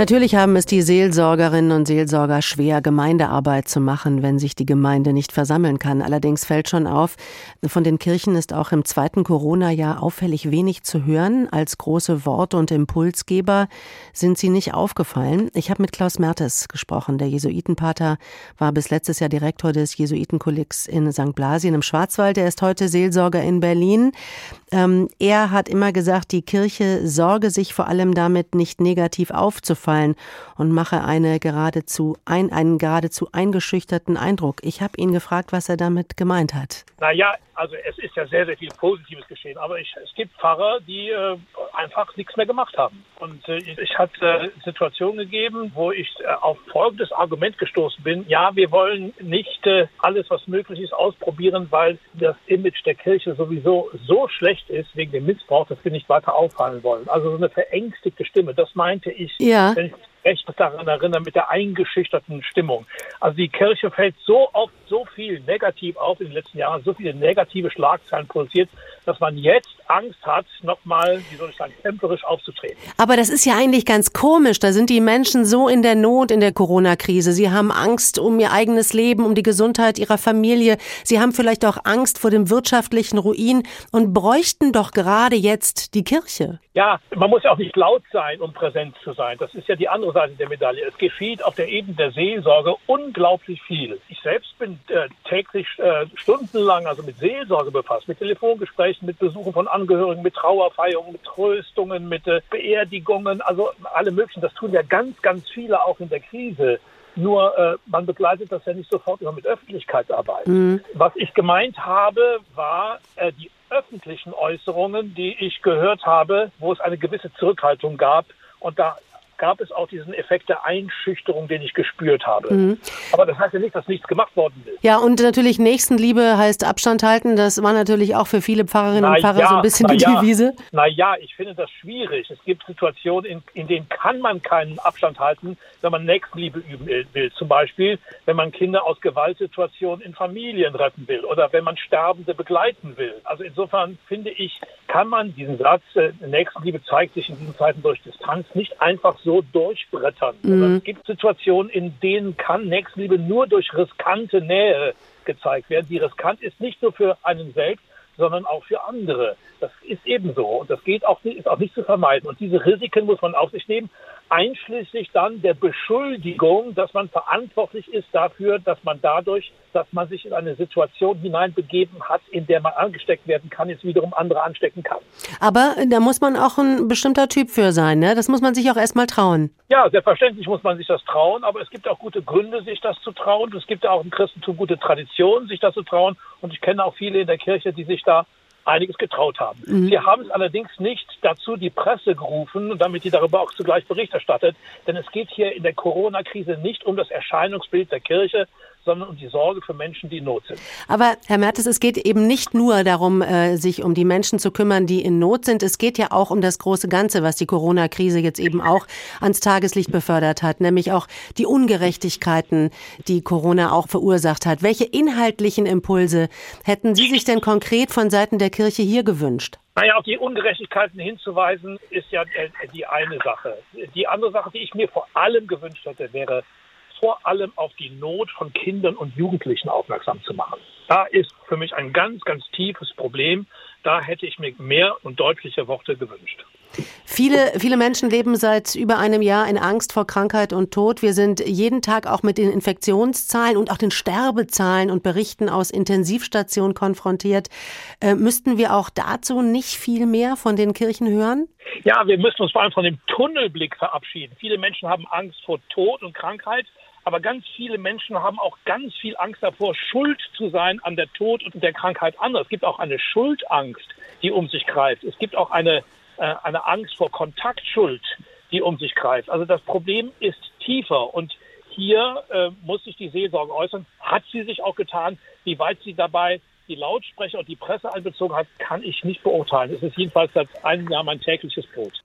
Natürlich haben es die Seelsorgerinnen und Seelsorger schwer, Gemeindearbeit zu machen, wenn sich die Gemeinde nicht versammeln kann. Allerdings fällt schon auf, von den Kirchen ist auch im zweiten Corona-Jahr auffällig wenig zu hören. Als große Wort- und Impulsgeber sind sie nicht aufgefallen. Ich habe mit Klaus Mertes gesprochen. Der Jesuitenpater war bis letztes Jahr Direktor des Jesuitenkollegs in St. Blasien im Schwarzwald. Er ist heute Seelsorger in Berlin. Ähm, er hat immer gesagt, die Kirche sorge sich vor allem damit, nicht negativ aufzufallen und mache eine geradezu ein, einen geradezu eingeschüchterten Eindruck. Ich habe ihn gefragt, was er damit gemeint hat. Naja, also es ist ja sehr, sehr viel Positives geschehen, aber ich, es gibt Pfarrer, die äh, einfach nichts mehr gemacht haben. Und äh, ich hatte äh, Situationen gegeben, wo ich äh, auf folgendes Argument gestoßen bin. Ja, wir wollen nicht äh, alles, was möglich ist, ausprobieren, weil das Image der Kirche sowieso so schlecht ist wegen dem Missbrauch, dass wir nicht weiter auffallen wollen. Also so eine verängstigte Stimme, das meinte ich, ja. Wenn ich recht daran erinnere, mit der eingeschüchterten Stimmung. Also die Kirche fällt so oft so viel negativ auf in den letzten Jahren, so viele negative Schlagzeilen produziert, dass man jetzt Angst hat, nochmal, wie soll ich sagen, templarisch aufzutreten. Aber das ist ja eigentlich ganz komisch. Da sind die Menschen so in der Not in der Corona-Krise. Sie haben Angst um ihr eigenes Leben, um die Gesundheit ihrer Familie. Sie haben vielleicht auch Angst vor dem wirtschaftlichen Ruin und bräuchten doch gerade jetzt die Kirche. Ja, man muss ja auch nicht laut sein, um präsent zu sein. Das ist ja die andere Seite der Medaille. Es geschieht auf der Ebene der Seelsorge unglaublich viel. Ich selbst bin äh, täglich äh, stundenlang also mit Seelsorge befasst, mit Telefongesprächen, mit Besuchen von Angehörigen, mit Trauerfeierungen, mit Tröstungen, mit äh, Beerdigungen, also alle möglichen. Das tun ja ganz, ganz viele auch in der Krise. Nur äh, man begleitet das ja nicht sofort immer mit Öffentlichkeitsarbeit. Mhm. Was ich gemeint habe, war äh, die öffentlichen Äußerungen, die ich gehört habe, wo es eine gewisse Zurückhaltung gab. Und da gab es auch diesen Effekt der Einschüchterung, den ich gespürt habe. Mhm. Aber das heißt ja nicht, dass nichts gemacht worden ist. Ja, und natürlich Nächstenliebe heißt Abstand halten. Das war natürlich auch für viele Pfarrerinnen na und Pfarrer ja, so ein bisschen die ja. Devise. Naja, ich finde das schwierig. Es gibt Situationen, in, in denen kann man keinen Abstand halten, wenn man Nächstenliebe üben will. Zum Beispiel, wenn man Kinder aus Gewaltsituationen in Familien retten will oder wenn man Sterbende begleiten will. Also insofern finde ich, kann man diesen Satz, äh, Nächstenliebe zeigt sich in diesen Zeiten durch Distanz, nicht einfach so so durchbrettern. Mhm. Es gibt Situationen, in denen kann Nächstenliebe nur durch riskante Nähe gezeigt werden. Die riskant ist nicht nur für einen selbst, sondern auch für andere. Das ist ebenso und das geht auch ist auch nicht zu vermeiden. Und diese Risiken muss man auf sich nehmen, einschließlich dann der Beschuldigung, dass man verantwortlich ist dafür, dass man dadurch, dass man sich in eine Situation hineinbegeben hat, in der man angesteckt werden kann, jetzt wiederum andere anstecken kann. Aber da muss man auch ein bestimmter Typ für sein, ne? Das muss man sich auch erstmal trauen. Ja, selbstverständlich muss man sich das trauen, aber es gibt auch gute Gründe, sich das zu trauen. Es gibt auch im Christentum gute Traditionen, sich das zu trauen. Und ich kenne auch viele in der Kirche, die sich da einiges getraut haben. Mhm. Sie haben es allerdings nicht dazu die Presse gerufen, damit die darüber auch zugleich Bericht erstattet. Denn es geht hier in der Corona-Krise nicht um das Erscheinungsbild der Kirche, sondern um die Sorge für Menschen, die in Not sind. Aber Herr Mertes, es geht eben nicht nur darum, äh, sich um die Menschen zu kümmern, die in Not sind. Es geht ja auch um das große Ganze, was die Corona-Krise jetzt eben auch ans Tageslicht befördert hat, nämlich auch die Ungerechtigkeiten, die Corona auch verursacht hat. Welche inhaltlichen Impulse hätten Sie sich denn konkret von Seiten der Kirche hier gewünscht? Naja, auf die Ungerechtigkeiten hinzuweisen, ist ja äh, die eine Sache. Die andere Sache, die ich mir vor allem gewünscht hätte, wäre vor allem auf die Not von Kindern und Jugendlichen aufmerksam zu machen. Da ist für mich ein ganz, ganz tiefes Problem. Da hätte ich mir mehr und deutliche Worte gewünscht. Viele, viele Menschen leben seit über einem Jahr in Angst vor Krankheit und Tod. Wir sind jeden Tag auch mit den Infektionszahlen und auch den Sterbezahlen und Berichten aus Intensivstationen konfrontiert. Äh, müssten wir auch dazu nicht viel mehr von den Kirchen hören? Ja, wir müssen uns vor allem von dem Tunnelblick verabschieden. Viele Menschen haben Angst vor Tod und Krankheit. Aber ganz viele Menschen haben auch ganz viel Angst davor, schuld zu sein an der Tod und der Krankheit anderer. Es gibt auch eine Schuldangst, die um sich greift. Es gibt auch eine, äh, eine Angst vor Kontaktschuld, die um sich greift. Also das Problem ist tiefer und hier äh, muss sich die Seelsorge äußern. Hat sie sich auch getan? Wie weit sie dabei die Lautsprecher und die Presse einbezogen hat, kann ich nicht beurteilen. Es ist jedenfalls seit einem Jahr mein tägliches Brot.